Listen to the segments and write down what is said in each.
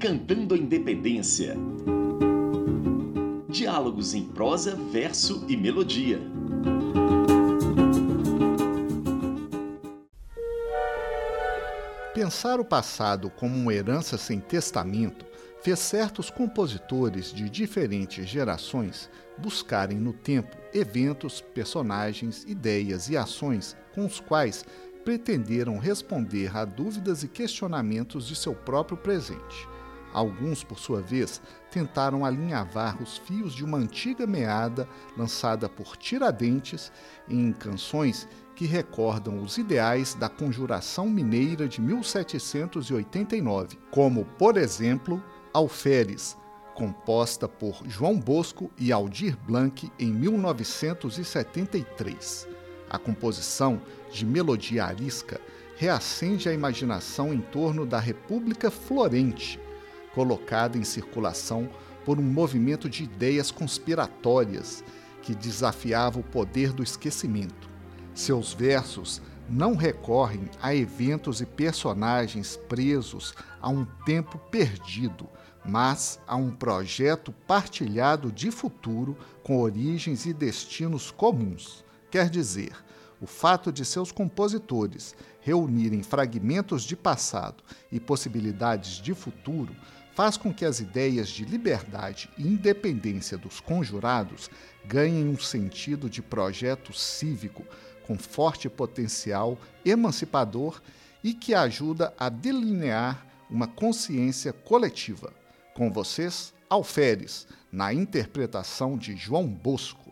Cantando a Independência. Diálogos em prosa, verso e melodia. Pensar o passado como uma herança sem testamento fez certos compositores de diferentes gerações buscarem no tempo eventos, personagens, ideias e ações com os quais pretenderam responder a dúvidas e questionamentos de seu próprio presente. Alguns, por sua vez, tentaram alinhavar os fios de uma antiga meada lançada por Tiradentes em canções que recordam os ideais da Conjuração Mineira de 1789, como, por exemplo, Alferes, composta por João Bosco e Aldir Blanc em 1973. A composição, de melodia arisca, reacende a imaginação em torno da República Florente, colocada em circulação por um movimento de ideias conspiratórias que desafiava o poder do esquecimento. Seus versos não recorrem a eventos e personagens presos a um tempo perdido, mas a um projeto partilhado de futuro com origens e destinos comuns. Quer dizer, o fato de seus compositores reunirem fragmentos de passado e possibilidades de futuro faz com que as ideias de liberdade e independência dos conjurados ganhem um sentido de projeto cívico com forte potencial emancipador e que ajuda a delinear uma consciência coletiva. Com vocês, Alferes, na interpretação de João Bosco.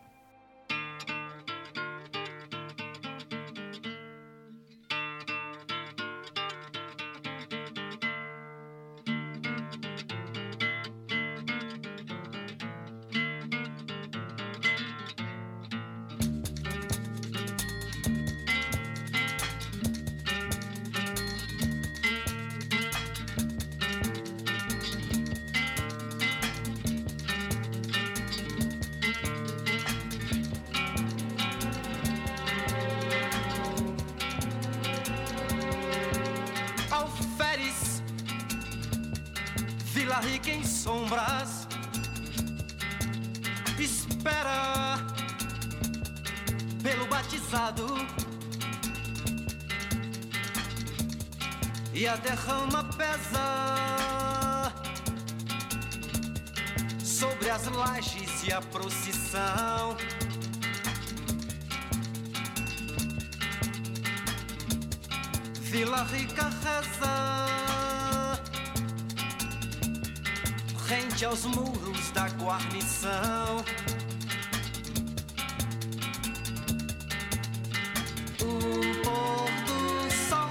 Vila rica em sombras. Espera pelo batizado e a derrama pesa sobre as lajes e a procissão. Vila Rica reza rente aos muros da guarnição. O pôr do sol,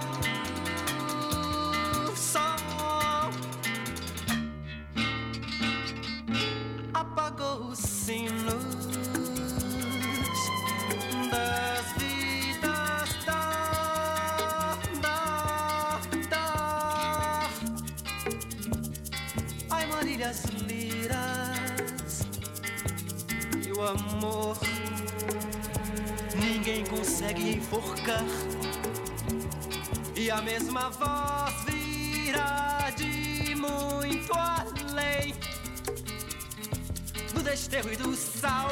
sol apagou os sinos amor. Ninguém consegue enforcar. E a mesma voz virá de muito além. Do desterro e do sal.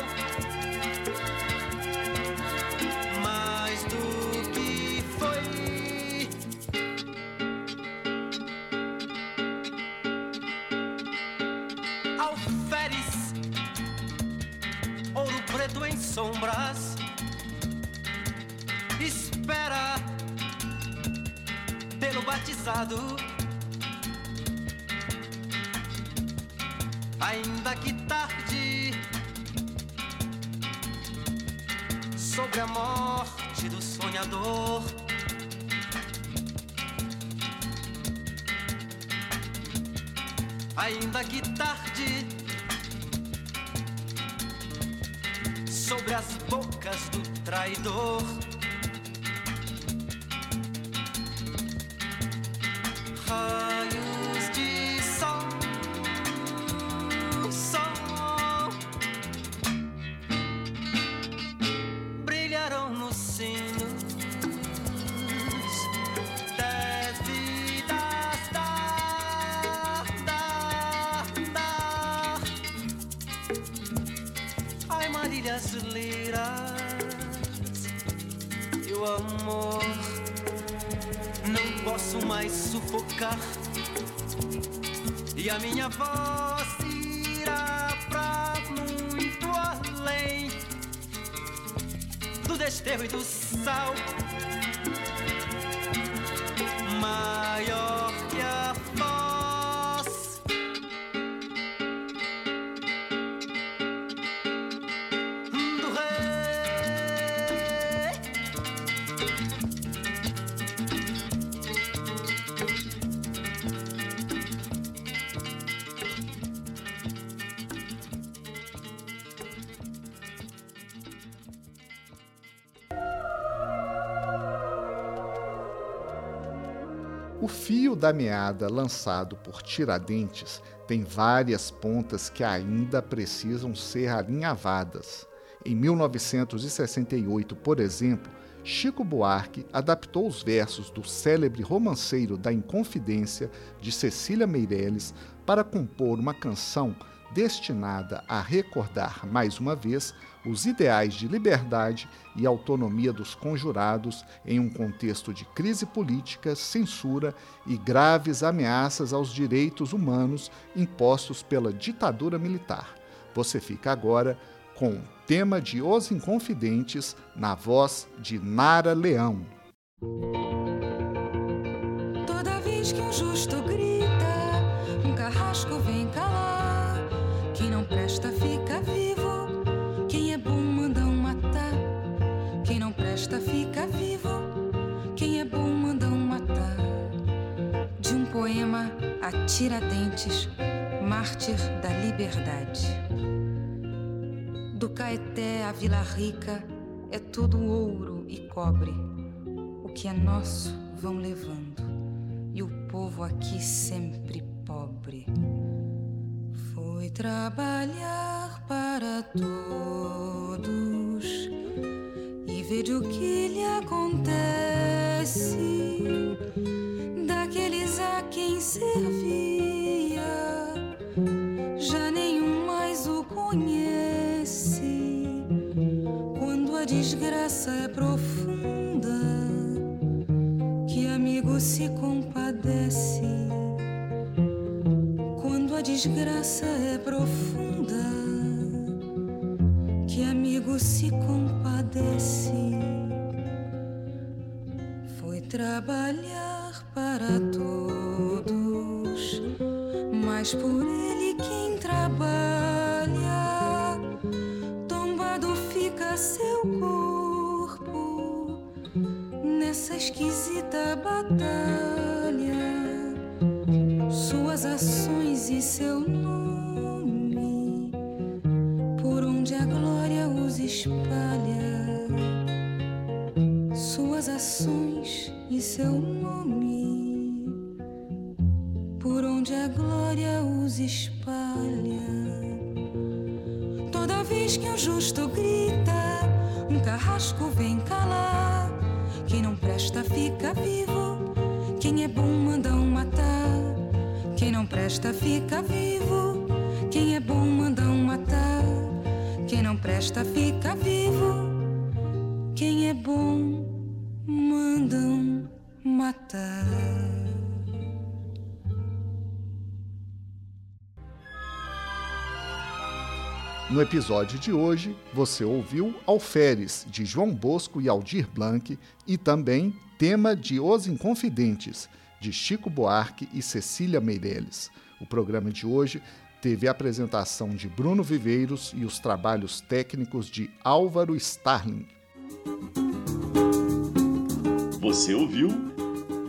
Sombras. Espera pelo batizado, ainda que tarde, sobre a morte do sonhador. ainda que tarde, as bocas do traidor. Raios liras e amor não posso mais sufocar. E a minha voz irá pra muito além do desterro e do sal O fio da meada lançado por Tiradentes tem várias pontas que ainda precisam ser alinhavadas. Em 1968, por exemplo, Chico Buarque adaptou os versos do célebre romanceiro da Inconfidência de Cecília Meirelles para compor uma canção destinada a recordar mais uma vez os ideais de liberdade e autonomia dos conjurados em um contexto de crise política, censura e graves ameaças aos direitos humanos impostos pela ditadura militar. Você fica agora com o tema de Os Inconfidentes na voz de Nara Leão. Toda vez que um justo grita, um carrasco vem calar. Quem não presta fica poema a Tiradentes, mártir da liberdade. Do Caeté à Vila Rica é tudo ouro e cobre. O que é nosso vão levando, e o povo aqui sempre pobre. Foi trabalhar para todos e veja o que lhe acontece servia. Já nenhum mais o conhece. Quando a desgraça é profunda que amigo se compadece. Quando a desgraça é profunda que amigo se compadece. Foi trabalhar para todos mas por ele quem trabalha tombado fica seu corpo nessa esquisita batalha. Suas ações e seu nome, por onde a glória os espalha. Suas ações e seu nome, por onde a glória os espalha. Toda vez que um justo grita, um carrasco vem calar. Quem não presta fica vivo, quem é bom mandam matar. Quem não presta fica vivo, quem é bom mandam matar. Quem não presta fica vivo, quem é bom mandam matar. No episódio de hoje, você ouviu Alferes, de João Bosco e Aldir Blanc, e também Tema de Os Inconfidentes, de Chico Buarque e Cecília Meirelles. O programa de hoje teve a apresentação de Bruno Viveiros e os trabalhos técnicos de Álvaro Starling. Você ouviu